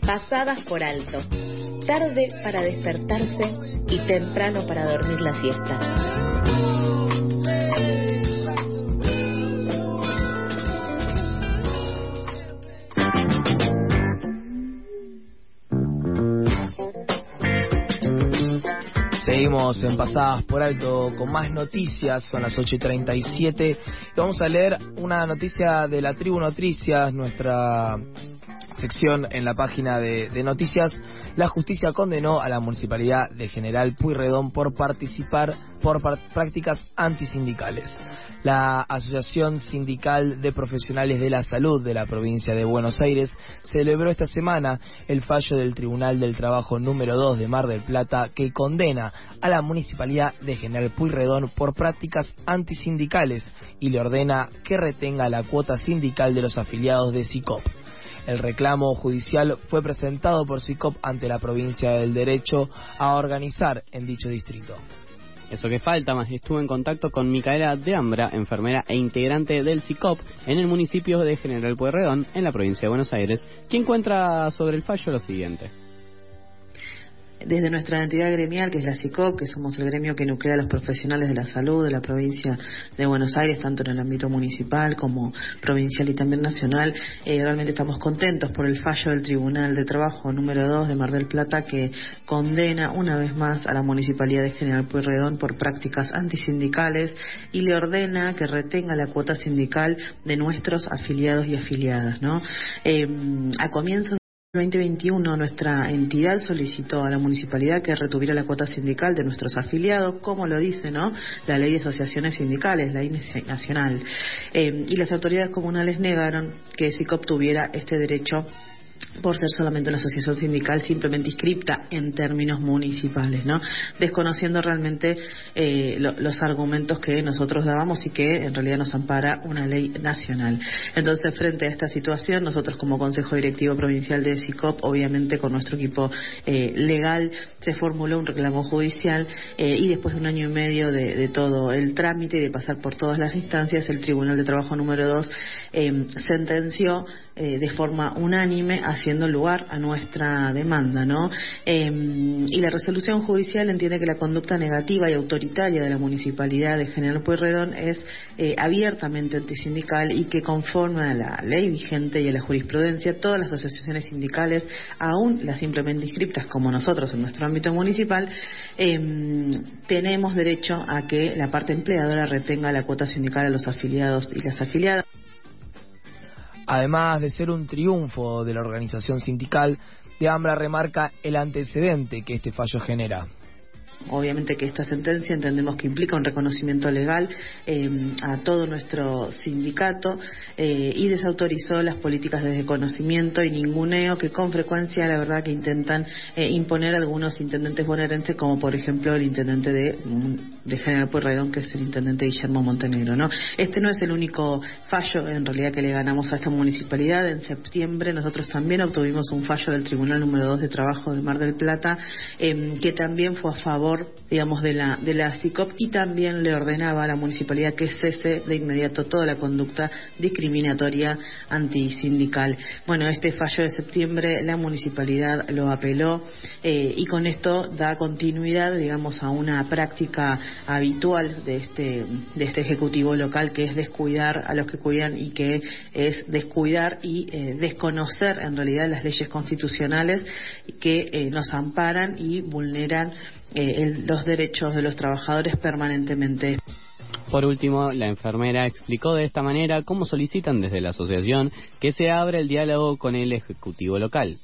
pasadas por alto, tarde para despertarse y temprano para dormir la siesta. Seguimos en Pasadas por Alto con más noticias, son las 8 y 37. Y vamos a leer una noticia de la Tribu Noticias, nuestra sección en la página de, noticias, la justicia condenó a la municipalidad de General Puyredón por participar por prácticas antisindicales. La Asociación Sindical de Profesionales de la Salud de la provincia de Buenos Aires celebró esta semana el fallo del Tribunal del Trabajo número 2 de Mar del Plata que condena a la municipalidad de General Puyredón por prácticas antisindicales y le ordena que retenga la cuota sindical de los afiliados de SICOP. El reclamo judicial fue presentado por SICOP ante la provincia del derecho a organizar en dicho distrito. Eso que falta, más estuve en contacto con Micaela de Ambra, enfermera e integrante del SICOP en el municipio de General Pueyrredón, en la provincia de Buenos Aires, quien encuentra sobre el fallo lo siguiente desde nuestra entidad gremial, que es la CICOP, que somos el gremio que nuclea a los profesionales de la salud de la provincia de Buenos Aires, tanto en el ámbito municipal como provincial y también nacional, eh, realmente estamos contentos por el fallo del Tribunal de Trabajo número 2 de Mar del Plata que condena una vez más a la Municipalidad de General Pueyrredón por prácticas antisindicales y le ordena que retenga la cuota sindical de nuestros afiliados y afiliadas. ¿no? Eh, a comienzos 2021 nuestra entidad solicitó a la municipalidad que retuviera la cuota sindical de nuestros afiliados, como lo dice ¿no? la ley de asociaciones sindicales, la ley nacional. Eh, y las autoridades comunales negaron que SICOP tuviera este derecho por ser solamente una asociación sindical simplemente inscripta en términos municipales, ¿no? Desconociendo realmente eh, lo, los argumentos que nosotros dábamos y que en realidad nos ampara una ley nacional. Entonces, frente a esta situación, nosotros como Consejo Directivo Provincial de SICOP, obviamente con nuestro equipo eh, legal, se formuló un reclamo judicial eh, y después de un año y medio de, todo el trámite y de pasar por todas las instancias, el Tribunal de Trabajo número 2 sentenció de forma unánime haciendo lugar a nuestra demanda, ¿no? Eh, y la resolución judicial entiende que la conducta negativa y autoritaria de la municipalidad de General Pueyrredón es eh, abiertamente antisindical y que conforme a la ley vigente y a la jurisprudencia, todas las asociaciones sindicales, aún las simplemente inscriptas como nosotros en nuestro ámbito municipal, eh, tenemos derecho a que la parte empleadora retenga la cuota sindical a los afiliados y las afiliadas. Además de ser un triunfo de la organización sindical, de Ambra remarca el antecedente que este fallo genera. Obviamente que esta sentencia entendemos que implica un reconocimiento legal eh, a todo nuestro sindicato eh, y desautorizó las políticas de desconocimiento y ninguneo que con frecuencia la verdad que intentan eh, imponer algunos intendentes bonaerenses como por ejemplo el intendente de, de General Pueyrredón que es el intendente Guillermo Montenegro. ¿no? Este no es el único fallo en realidad que le ganamos a esta municipalidad. En septiembre nosotros también obtuvimos un fallo del Tribunal número 2 de Trabajo de Mar del Plata que también fue a favor digamos, de la, de la CICOP y también le ordenaba a la municipalidad que cese de inmediato toda la conducta discriminatoria antisindical. Bueno, este fallo de septiembre la municipalidad lo apeló eh, y con esto da continuidad, digamos, a una práctica habitual de este, de este Ejecutivo local que es descuidar a los que cuidan y que es descuidar y eh, desconocer en realidad las leyes constitucionales que eh, nos amparan y vulneran el, los derechos de los trabajadores permanentemente. Por último, la enfermera explicó de esta manera cómo solicitan desde la asociación que se abra el diálogo con el Ejecutivo local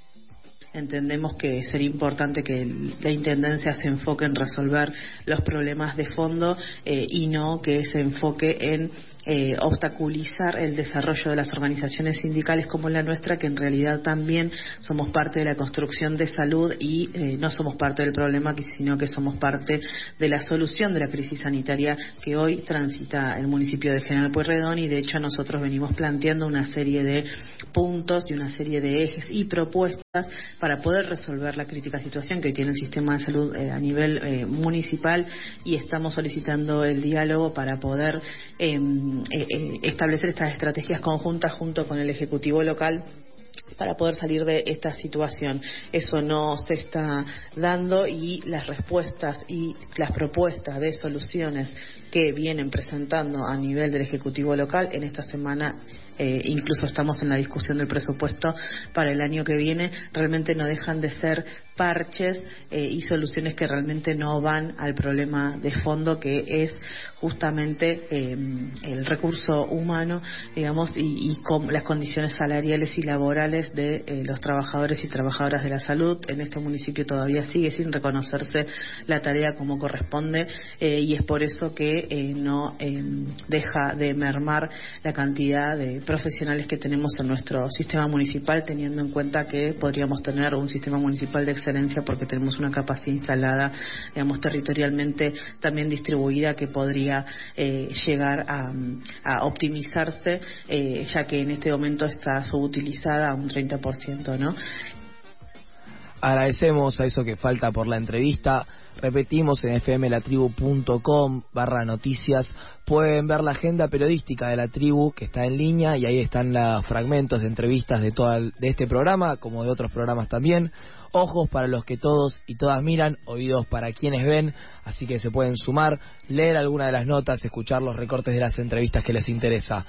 entendemos que sería importante que la Intendencia se enfoque en resolver los problemas de fondo eh, y no que se enfoque en eh, obstaculizar el desarrollo de las organizaciones sindicales como la nuestra, que en realidad también somos parte de la construcción de salud y eh, no somos parte del problema, sino que somos parte de la solución de la crisis sanitaria que hoy transita el municipio de General Pueyrredón. Y de hecho nosotros venimos planteando una serie de puntos y una serie de ejes y propuestas para poder resolver la crítica situación que tiene el sistema de salud eh, a nivel eh, municipal y estamos solicitando el diálogo para poder eh, establecer estas estrategias conjuntas junto con el Ejecutivo local para poder salir de esta situación. Eso no se está dando y las respuestas y las propuestas de soluciones que vienen presentando a nivel del Ejecutivo local en esta semana eh, incluso estamos en la discusión del presupuesto para el año que viene, realmente no dejan de ser parches eh, y soluciones que realmente no van al problema de fondo que es justamente eh, el recurso humano, digamos, y, con las condiciones salariales y laborales de los trabajadores y trabajadoras de la salud. En este municipio todavía sigue sin reconocerse la tarea como corresponde y es por eso que no deja de mermar la cantidad de profesionales que tenemos en nuestro sistema municipal, teniendo en cuenta que podríamos tener un sistema municipal de excelencia porque tenemos una capacidad instalada, digamos, territorialmente también distribuida que podría eh, llegar a, optimizarse, eh, ya que en este momento está subutilizada a un 30%, ¿no? Agradecemos a eso que falta por la entrevista. Repetimos en fmlatribu.com barra noticias. Pueden ver la agenda periodística de la tribu que está en línea y ahí están los fragmentos de entrevistas de, toda, de este programa, como de otros programas también. Ojos para los que todos y todas miran, oídos para quienes ven, así que se pueden sumar, leer alguna de las notas, escuchar los recortes de las entrevistas que les interesa.